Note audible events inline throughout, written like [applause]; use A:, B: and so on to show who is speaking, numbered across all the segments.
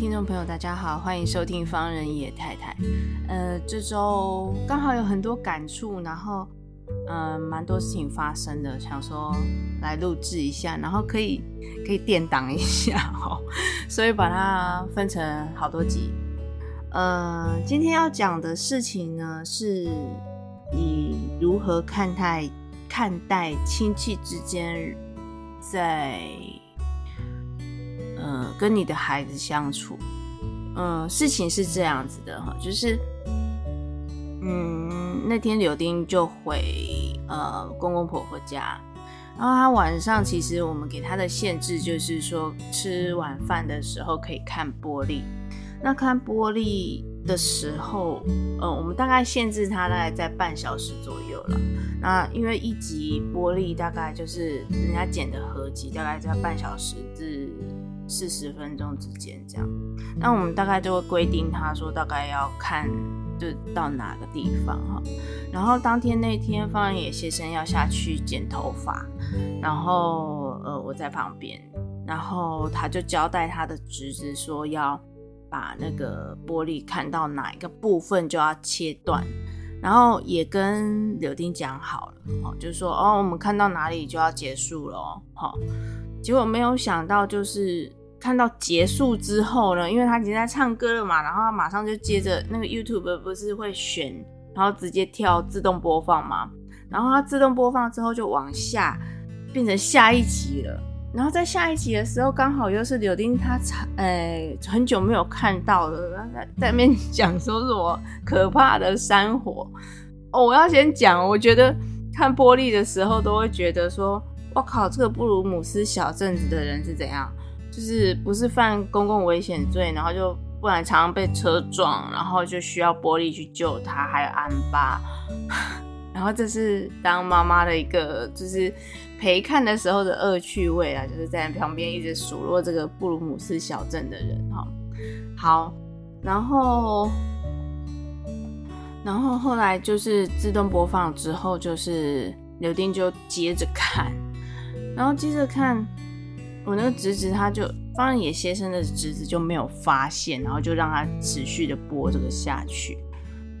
A: 听众朋友，大家好，欢迎收听方人野太太。呃，这周刚好有很多感触，然后呃，蛮多事情发生的，想说来录制一下，然后可以可以垫档一下哦，[laughs] 所以把它分成好多集。呃，今天要讲的事情呢，是你如何看待看待亲戚之间在。嗯，跟你的孩子相处，嗯，事情是这样子的哈，就是，嗯，那天柳丁就回呃公公婆婆家，然后他晚上其实我们给他的限制就是说，吃晚饭的时候可以看玻璃，那看玻璃的时候，嗯，我们大概限制他大概在半小时左右了，那因为一集玻璃大概就是人家剪的合集，大概在半小时至。四十分钟之间这样，那我们大概就会规定他说大概要看就到哪个地方哈，然后当天那天方野先生要下去剪头发，然后呃我在旁边，然后他就交代他的侄子说要把那个玻璃看到哪一个部分就要切断，然后也跟柳丁讲好了，哦，就是说哦我们看到哪里就要结束了哦，结果没有想到就是。看到结束之后呢，因为他已经在唱歌了嘛，然后他马上就接着那个 YouTube 不是会选，然后直接跳自动播放嘛，然后他自动播放之后就往下变成下一集了，然后在下一集的时候刚好又是柳丁他唱，哎，很久没有看到了，在在那边讲说什么可怕的山火哦，我要先讲，我觉得看玻璃的时候都会觉得说，我靠，这个布鲁姆斯小镇子的人是怎样？就是不是犯公共危险罪，然后就不然常常被车撞，然后就需要玻璃去救他，还有安巴，[laughs] 然后这是当妈妈的一个就是陪看的时候的恶趣味啊，就是在旁边一直数落这个布鲁姆斯小镇的人哈。好，然后然后后来就是自动播放之后，就是柳丁就接着看，然后接着看。我那个侄子，他就方野先生的侄子就没有发现，然后就让他持续的播这个下去。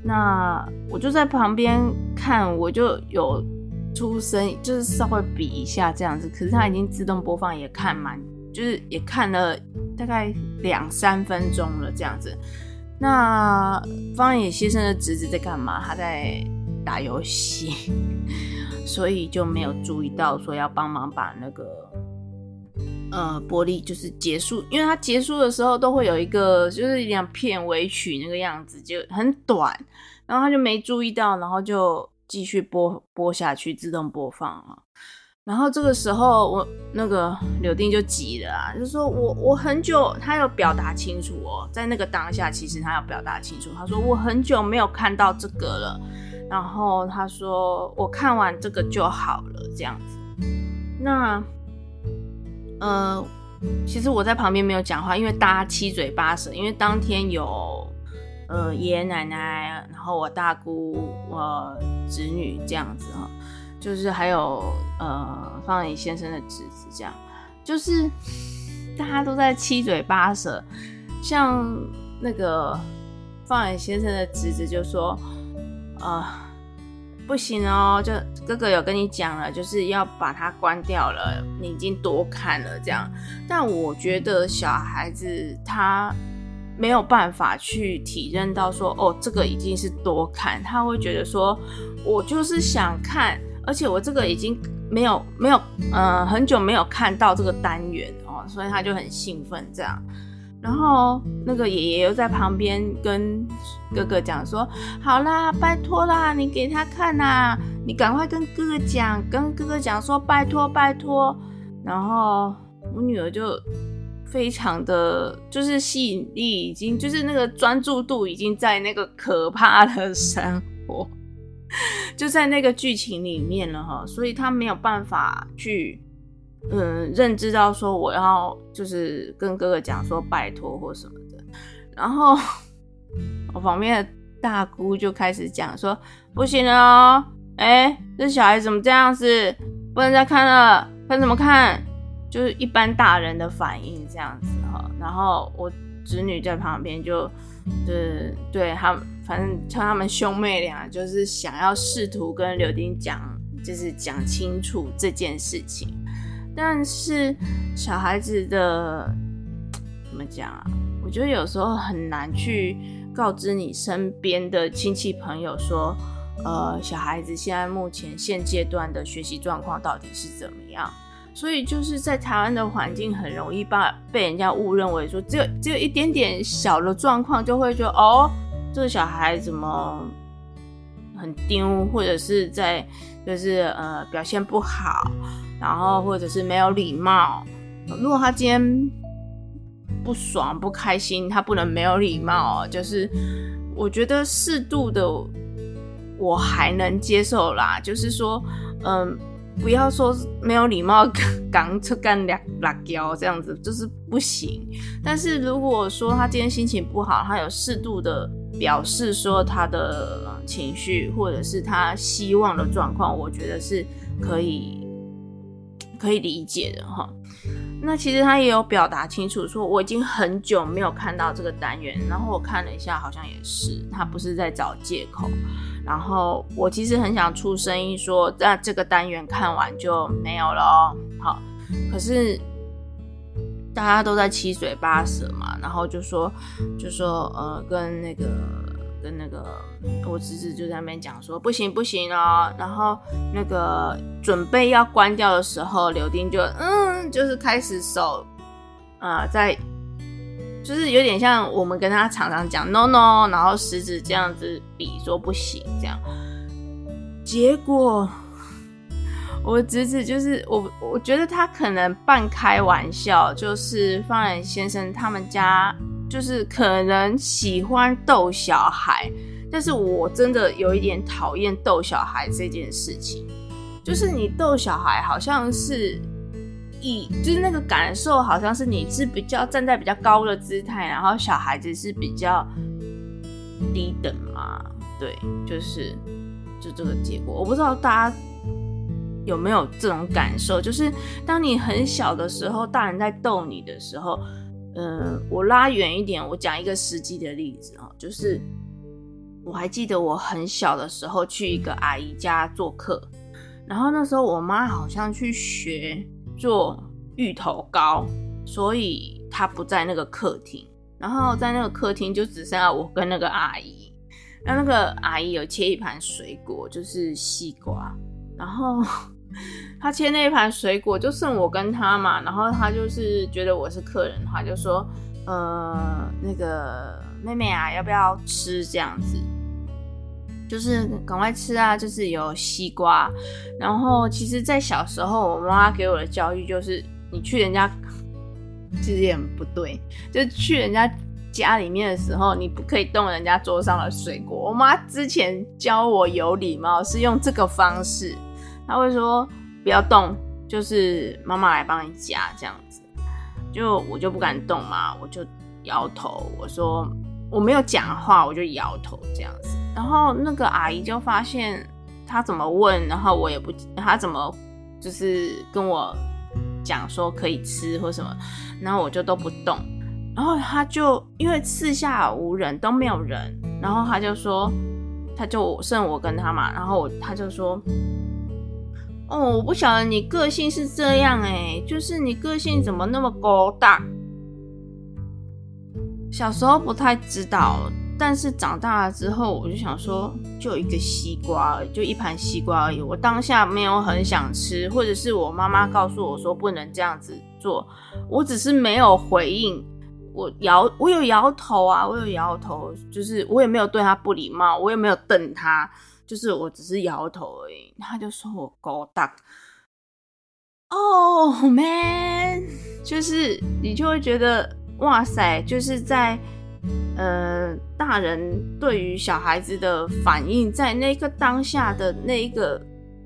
A: 那我就在旁边看，我就有出声，就是稍微比一下这样子。可是他已经自动播放，也看蛮，就是也看了大概两三分钟了这样子。那方野先生的侄子在干嘛？他在打游戏，[laughs] 所以就没有注意到说要帮忙把那个。呃，玻璃就是结束，因为它结束的时候都会有一个，就是两片尾曲那个样子，就很短，然后他就没注意到，然后就继续播播下去，自动播放了。然后这个时候我那个柳丁就急了啊，就说我我很久，他要表达清楚哦，在那个当下，其实他要表达清楚，他说我很久没有看到这个了，然后他说我看完这个就好了，这样子，那。呃，其实我在旁边没有讲话，因为大家七嘴八舌。因为当天有呃爷爷奶奶，然后我大姑、我侄女这样子哈，就是还有呃方人野先生的侄子，这样就是大家都在七嘴八舌。像那个方人野先生的侄子就说，呃。不行哦，就哥哥有跟你讲了，就是要把它关掉了。你已经多看了这样，但我觉得小孩子他没有办法去体认到说，哦，这个已经是多看，他会觉得说，我就是想看，而且我这个已经没有没有，呃，很久没有看到这个单元哦，所以他就很兴奋这样。然后那个爷爷又在旁边跟哥哥讲说：“好啦，拜托啦，你给他看呐，你赶快跟哥哥讲，跟哥哥讲说拜托拜托。”然后我女儿就非常的，就是吸引力已经，就是那个专注度已经在那个可怕的生活，[laughs] 就在那个剧情里面了哈，所以她没有办法去，嗯，认知到说我要就是跟哥哥讲说拜托或什么的，然后我旁边的大姑就开始讲说不行了哦，哎，这小孩怎么这样子，不能再看了，看什么看？就是一般大人的反应这样子哈，然后我侄女在旁边就，就是对他们，反正像他们兄妹俩，就是想要试图跟柳丁讲，就是讲清楚这件事情。但是小孩子的怎么讲啊？我觉得有时候很难去告知你身边的亲戚朋友说，呃，小孩子现在目前现阶段的学习状况到底是怎么样。所以就是在台湾的环境很容易把被人家误认为说只有只有一点点小的状况就会觉得哦，这个小孩怎么很丢，或者是在就是呃表现不好，然后或者是没有礼貌。如果他今天不爽不开心，他不能没有礼貌。就是我觉得适度的我还能接受啦，就是说嗯。不要说没有礼貌，刚出干两辣椒这样子就是不行。但是如果说他今天心情不好，他有适度的表示说他的情绪或者是他希望的状况，我觉得是可以可以理解的哈。那其实他也有表达清楚说，我已经很久没有看到这个单元，然后我看了一下，好像也是他不是在找借口。然后我其实很想出声音说，那这个单元看完就没有了哦。好，可是大家都在七嘴八舌嘛，然后就说就说呃，跟那个跟那个我侄子就在那边讲说不行不行哦。然后那个准备要关掉的时候，柳丁就嗯，就是开始手呃在。就是有点像我们跟他常常讲 no no，然后食指这样子比说不行这样，结果我侄子就是我，我觉得他可能半开玩笑，就是方然先生他们家就是可能喜欢逗小孩，但是我真的有一点讨厌逗小孩这件事情，就是你逗小孩好像是。一就是那个感受，好像是你是比较站在比较高的姿态，然后小孩子是比较低等嘛？对，就是就这个结果。我不知道大家有没有这种感受，就是当你很小的时候，大人在逗你的时候，嗯，我拉远一点，我讲一个实际的例子啊，就是我还记得我很小的时候去一个阿姨家做客，然后那时候我妈好像去学。做芋头糕，所以她不在那个客厅，然后在那个客厅就只剩下我跟那个阿姨。那那个阿姨有切一盘水果，就是西瓜，然后他切那一盘水果就剩我跟他嘛，然后他就是觉得我是客人，他就说，呃，那个妹妹啊，要不要吃这样子？就是赶快吃啊！就是有西瓜，然后其实，在小时候，我妈给我的教育就是，你去人家其实也很不对，就去人家家里面的时候，你不可以动人家桌上的水果。我妈之前教我有礼貌，是用这个方式，他会说不要动，就是妈妈来帮你夹这样子，就我就不敢动嘛，我就摇头，我说我没有讲话，我就摇头这样子。然后那个阿姨就发现他怎么问，然后我也不，他怎么就是跟我讲说可以吃或什么，然后我就都不动。然后他就因为四下无人，都没有人，然后他就说，他就剩我跟他嘛，然后他就说，哦，我不晓得你个性是这样哎，就是你个性怎么那么高大？小时候不太知道。但是长大了之后，我就想说，就一个西瓜而已，就一盘西瓜而已。我当下没有很想吃，或者是我妈妈告诉我说不能这样子做，我只是没有回应。我摇，我有摇头啊，我有摇头，就是我也没有对他不礼貌，我也没有瞪他，就是我只是摇头而已。他就说我高大，oh, man，就是你就会觉得哇塞，就是在呃大人对于小孩子的反应，在那个当下的那一个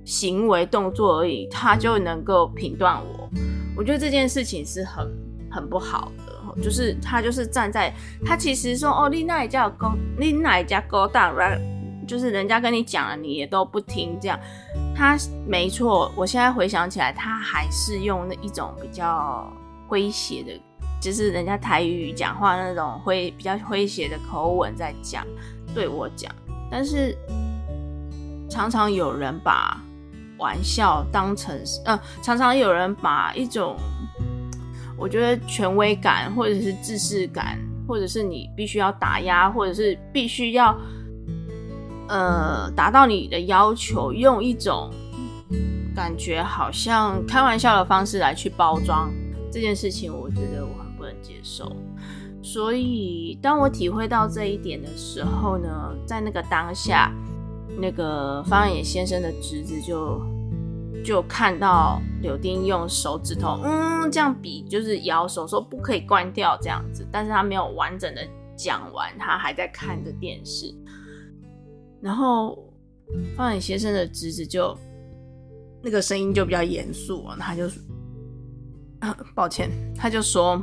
A: 行为动作而已，他就能够评断我。我觉得这件事情是很很不好的，就是他就是站在他其实说哦，你那一家高，你那一家高档就是人家跟你讲了，你也都不听，这样，他没错。我现在回想起来，他还是用那一种比较诙谐的，就是人家台语讲话那种会比较诙谐的口吻在讲，对我讲。但是常常有人把玩笑当成，嗯、常常有人把一种我觉得权威感，或者是自视感，或者是你必须要打压，或者是必须要。呃，达到你的要求，用一种感觉好像开玩笑的方式来去包装这件事情，我觉得我很不能接受。所以，当我体会到这一点的时候呢，在那个当下，那个方野先生的侄子就就看到柳丁用手指头，嗯，这样比，就是摇手说不可以关掉这样子，但是他没有完整的讲完，他还在看着电视。然后方远先生的侄子就那个声音就比较严肃啊，他就啊，[coughs] 抱歉，他就说，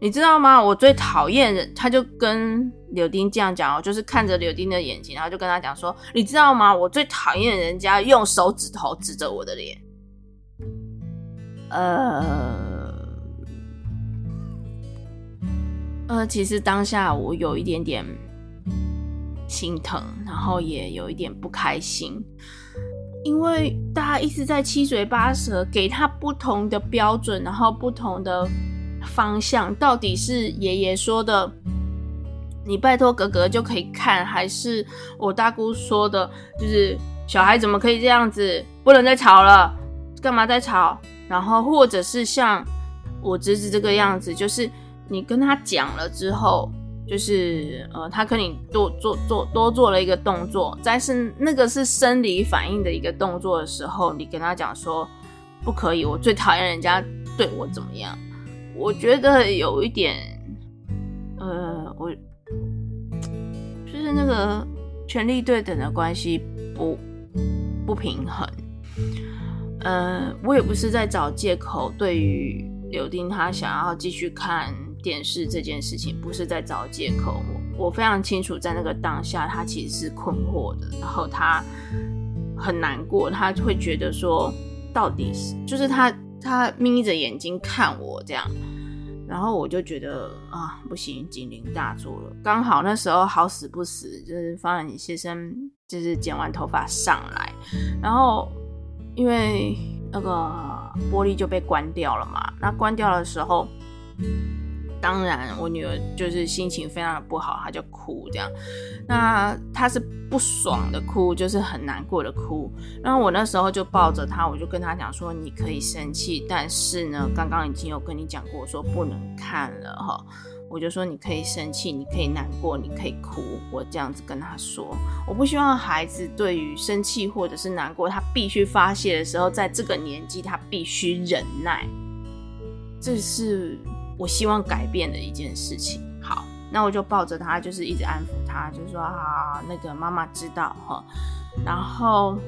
A: 你知道吗？我最讨厌人，他就跟柳丁这样讲哦，就是看着柳丁的眼睛，然后就跟他讲说，你知道吗？我最讨厌人家用手指头指着我的脸。呃呃，其实当下我有一点点。心疼，然后也有一点不开心，因为大家一直在七嘴八舌，给他不同的标准，然后不同的方向，到底是爷爷说的，你拜托格格就可以看，还是我大姑说的，就是小孩怎么可以这样子，不能再吵了，干嘛再吵？然后或者是像我侄子这个样子，就是你跟他讲了之后。就是呃，他跟你多做做多做了一个动作，但是那个是生理反应的一个动作的时候，你跟他讲说不可以，我最讨厌人家对我怎么样。我觉得有一点，呃，我就是那个权力对等的关系不不平衡。呃，我也不是在找借口，对于柳丁他想要继续看。电视这件事情不是在找借口，我我非常清楚，在那个当下，他其实是困惑的，然后他很难过，他会觉得说，到底是就是他他眯着眼睛看我这样，然后我就觉得啊，不行，警铃大作了。刚好那时候好死不死，就是方野先生就是剪完头发上来，然后因为那个玻璃就被关掉了嘛，那关掉的时候。当然，我女儿就是心情非常的不好，她就哭这样。那她是不爽的哭，就是很难过的哭。然后我那时候就抱着她，我就跟她讲说：“你可以生气，但是呢，刚刚已经有跟你讲过，我说不能看了哈。”我就说：“你可以生气，你可以难过，你可以哭。”我这样子跟她说，我不希望孩子对于生气或者是难过，他必须发泄的时候，在这个年纪他必须忍耐。这是。我希望改变的一件事情。好，那我就抱着他，就是一直安抚他，就说啊，那个妈妈知道哈。然后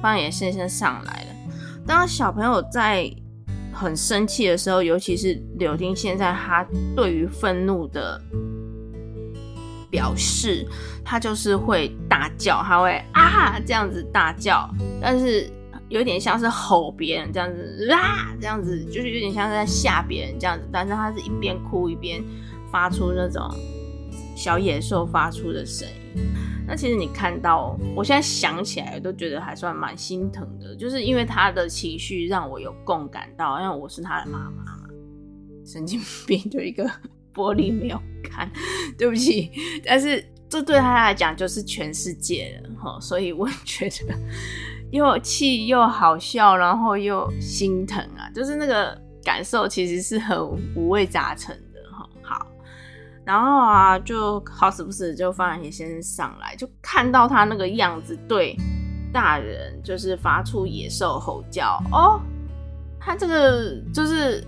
A: 方野先生上来了。当小朋友在很生气的时候，尤其是柳丁，现在他对于愤怒的表示，他就是会大叫，他会啊这样子大叫，但是。有点像是吼别人这样子啊，这样子就是有点像是在吓别人这样子，但是他是一边哭一边发出那种小野兽发出的声音。那其实你看到，我现在想起来都觉得还算蛮心疼的，就是因为他的情绪让我有共感到，因为我是他的妈妈嘛。神经病，就一个 [laughs] 玻璃没有看，对不起。但是这对他来讲就是全世界了哈，所以我觉得。又气又好笑，然后又心疼啊，就是那个感受其实是很五味杂陈的哈。好，然后啊，就好死不死就方野先生上来，就看到他那个样子，对大人就是发出野兽吼叫哦，他这个就是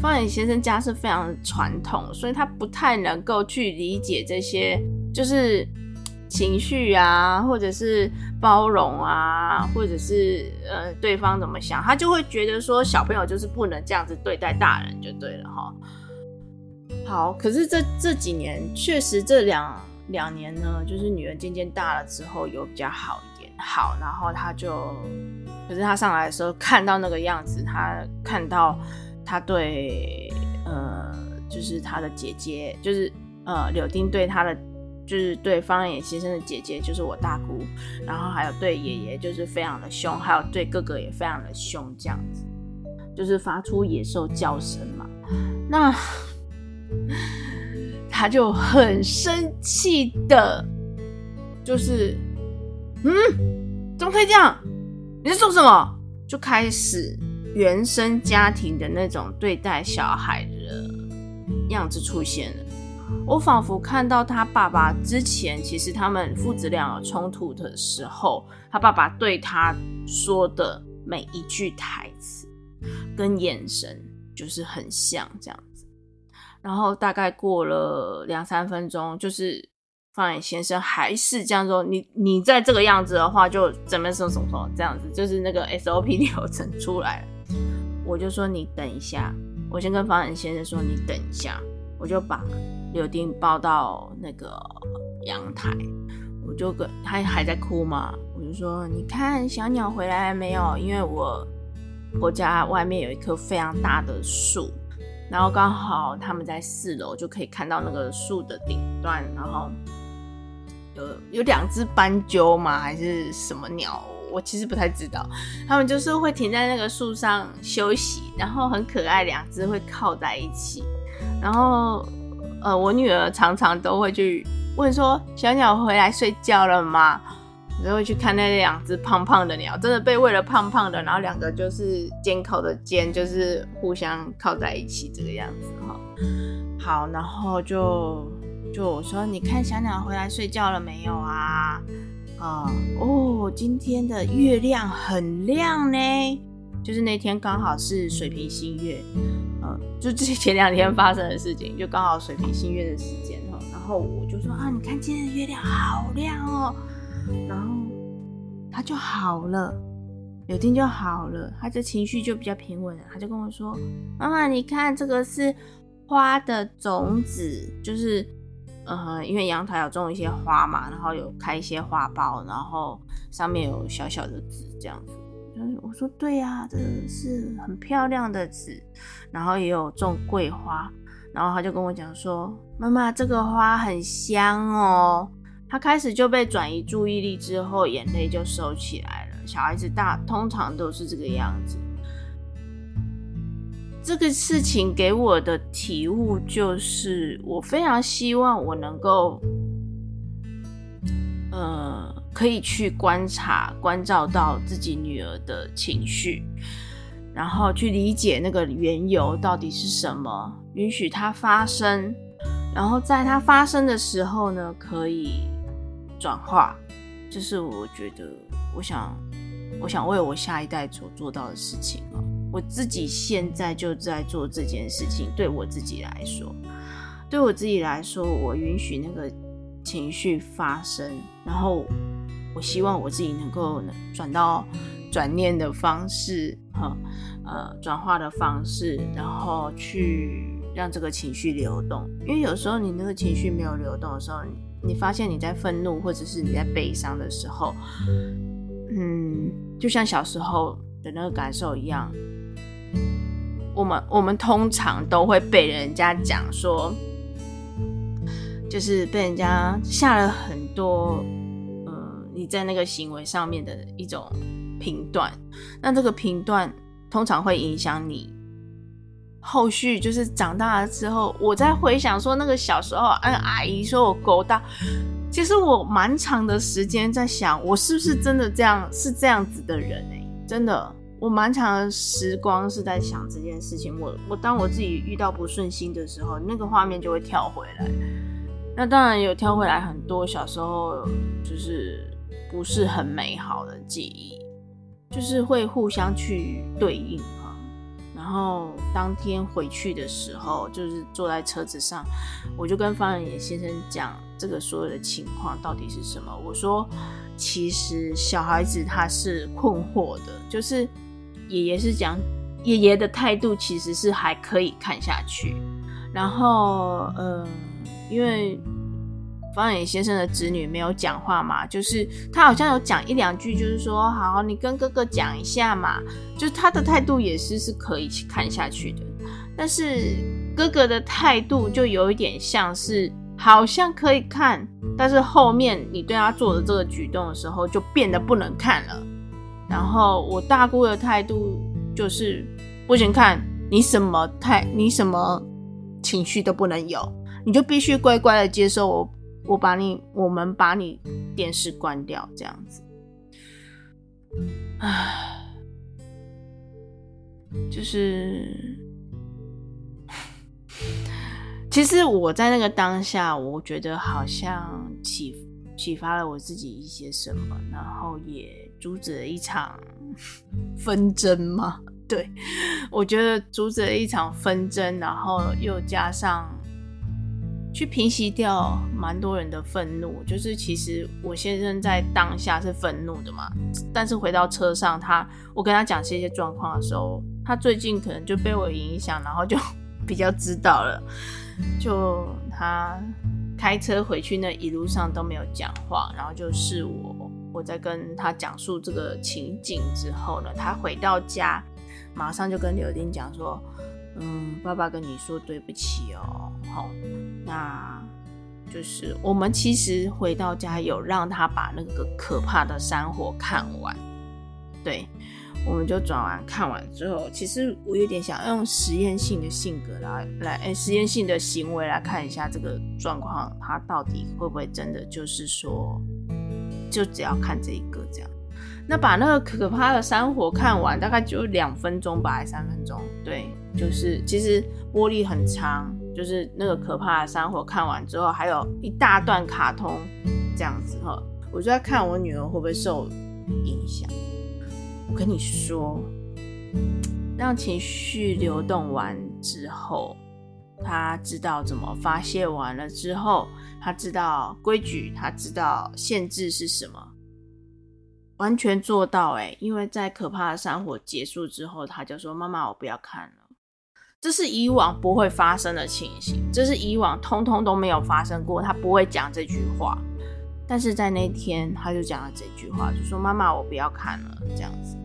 A: 方野先生家是非常传统，所以他不太能够去理解这些，就是情绪啊，或者是包容啊，或者是呃对方怎么想，他就会觉得说小朋友就是不能这样子对待大人就对了哈。好，可是这这几年确实这两两年呢，就是女儿渐渐大了之后有比较好一点，好，然后他就，可是他上来的时候看到那个样子，他看到。他对呃，就是他的姐姐，就是呃，柳丁对他的，就是对方野先生的姐姐，就是我大姑，然后还有对爷爷，就是非常的凶，还有对哥哥也非常的凶，这样子，就是发出野兽叫声嘛。那他就很生气的，就是，嗯，怎么可以这样？你在做什么？就开始。原生家庭的那种对待小孩的样子出现了，我仿佛看到他爸爸之前，其实他们父子俩有冲突的时候，他爸爸对他说的每一句台词跟眼神就是很像这样子。然后大概过了两三分钟，就是方远先生还是这样说：“你你再这个样子的话，就怎么怎么怎么这样子，就是那个 SOP 流程出来了。”我就说你等一下，我先跟方远先生说你等一下，我就把柳丁抱到那个阳台，我就跟他还在哭嘛，我就说你看小鸟回来没有？因为我我家外面有一棵非常大的树，然后刚好他们在四楼就可以看到那个树的顶端，然后有有两只斑鸠吗？还是什么鸟？我其实不太知道，他们就是会停在那个树上休息，然后很可爱，两只会靠在一起。然后，呃，我女儿常常都会去问说：“小鸟回来睡觉了吗？”然后会去看那两只胖胖的鸟，真的被喂了胖胖的，然后两个就是肩靠的肩，就是互相靠在一起这个样子哈。好，然后就就我说：“你看小鸟回来睡觉了没有啊？”啊、哦，今天的月亮很亮呢，就是那天刚好是水平新月，呃，就之前两天发生的事情，就刚好水平新月的时间哈。然后我就说啊，你看今天的月亮好亮哦，然后他就好了，柳丁就好了，他的情绪就比较平稳了。他就跟我说，妈妈，你看这个是花的种子，就是。嗯，因为阳台有种一些花嘛，然后有开一些花苞，然后上面有小小的籽这样子。我说对呀、啊，这是很漂亮的纸，然后也有种桂花。然后他就跟我讲说：“妈妈，这个花很香哦。”他开始就被转移注意力之后，眼泪就收起来了。小孩子大通常都是这个样子。这个事情给我的体悟就是，我非常希望我能够，呃，可以去观察、关照到自己女儿的情绪，然后去理解那个缘由到底是什么，允许它发生，然后在它发生的时候呢，可以转化。这是我觉得，我想，我想为我下一代所做到的事情啊。我自己现在就在做这件事情，对我自己来说，对我自己来说，我允许那个情绪发生，然后我希望我自己能够转到转念的方式，哈，呃，转化的方式，然后去让这个情绪流动。因为有时候你那个情绪没有流动的时候，你发现你在愤怒或者是你在悲伤的时候，嗯，就像小时候的那个感受一样。我们我们通常都会被人家讲说，就是被人家下了很多，你在那个行为上面的一种评断。那这个评断通常会影响你后续，就是长大了之后，我在回想说那个小时候，按，阿姨说我勾大，其实我蛮长的时间在想，我是不是真的这样是这样子的人欸？真的。我蛮长的时光是在想这件事情。我我当我自己遇到不顺心的时候，那个画面就会跳回来。那当然有跳回来很多小时候就是不是很美好的记忆，就是会互相去对应啊。然后当天回去的时候，就是坐在车子上，我就跟方仁野先生讲这个所有的情况到底是什么。我说，其实小孩子他是困惑的，就是爷爷是讲爷爷的态度其实是还可以看下去，然后呃，因为。方远先生的子女没有讲话嘛，就是他好像有讲一两句，就是说好，你跟哥哥讲一下嘛，就是他的态度也是是可以看下去的，但是哥哥的态度就有一点像是好像可以看，但是后面你对他做的这个举动的时候就变得不能看了。然后我大姑的态度就是不行看，你什么态，你什么情绪都不能有，你就必须乖乖的接受我。我把你，我们把你电视关掉，这样子，唉，就是，其实我在那个当下，我觉得好像启启发了我自己一些什么，然后也阻止了一场 [laughs] 纷争嘛。[laughs] 对，我觉得阻止了一场纷争，然后又加上。去平息掉蛮多人的愤怒，就是其实我先生在当下是愤怒的嘛，但是回到车上他，我跟他讲这些状况的时候，他最近可能就被我影响，然后就 [laughs] 比较知道了，就他开车回去那一路上都没有讲话，然后就是我我在跟他讲述这个情景之后呢，他回到家马上就跟柳丁讲说。嗯，爸爸跟你说对不起哦。好，那就是我们其实回到家有让他把那个可怕的山火看完。对，我们就转完看完之后，其实我有点想用实验性的性格来来，哎，实验性的行为来看一下这个状况，他到底会不会真的就是说，就只要看这一个这样。那把那个可怕的山火看完，大概就两分钟吧，还三分钟？对。就是其实玻璃很长，就是那个可怕的山火看完之后，还有一大段卡通这样子哈。我就在看我女儿会不会受影响。我跟你说，让情绪流动完之后，她知道怎么发泄完了之后，她知道规矩，她知道限制是什么，完全做到哎、因为在可怕的山火结束之后，他就说：“妈妈，我不要看了。”这是以往不会发生的情形，这是以往通通都没有发生过。他不会讲这句话，但是在那天他就讲了这句话，就说：“妈妈，我不要看了。”这样子，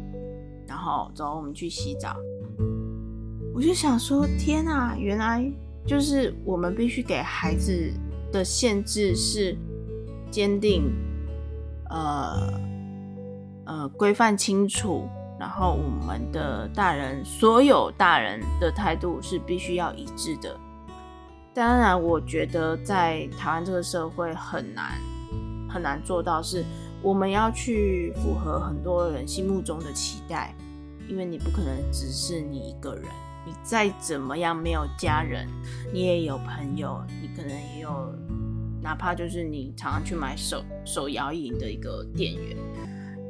A: 然后走，我们去洗澡。我就想说：“天啊，原来就是我们必须给孩子的限制是坚定，呃呃，规范清楚。”然后我们的大人，所有大人的态度是必须要一致的。当然，我觉得在台湾这个社会很难很难做到，是我们要去符合很多人心目中的期待，因为你不可能只是你一个人，你再怎么样没有家人，你也有朋友，你可能也有，哪怕就是你常常去买手手摇饮的一个店员。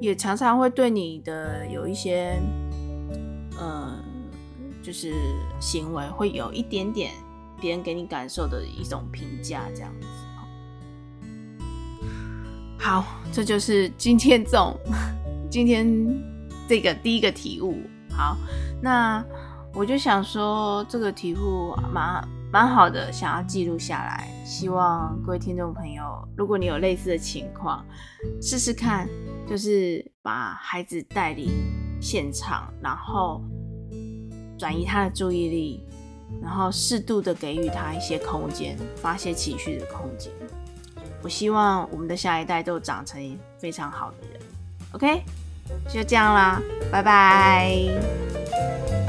A: 也常常会对你的有一些，呃，就是行为会有一点点别人给你感受的一种评价，这样子。好，这就是今天这种今天这个第一个体悟。好，那我就想说这个体悟蛮蛮好的，想要记录下来。希望各位听众朋友，如果你有类似的情况，试试看。就是把孩子带离现场，然后转移他的注意力，然后适度的给予他一些空间，发泄情绪的空间。我希望我们的下一代都长成非常好的人。OK，就这样啦，拜拜。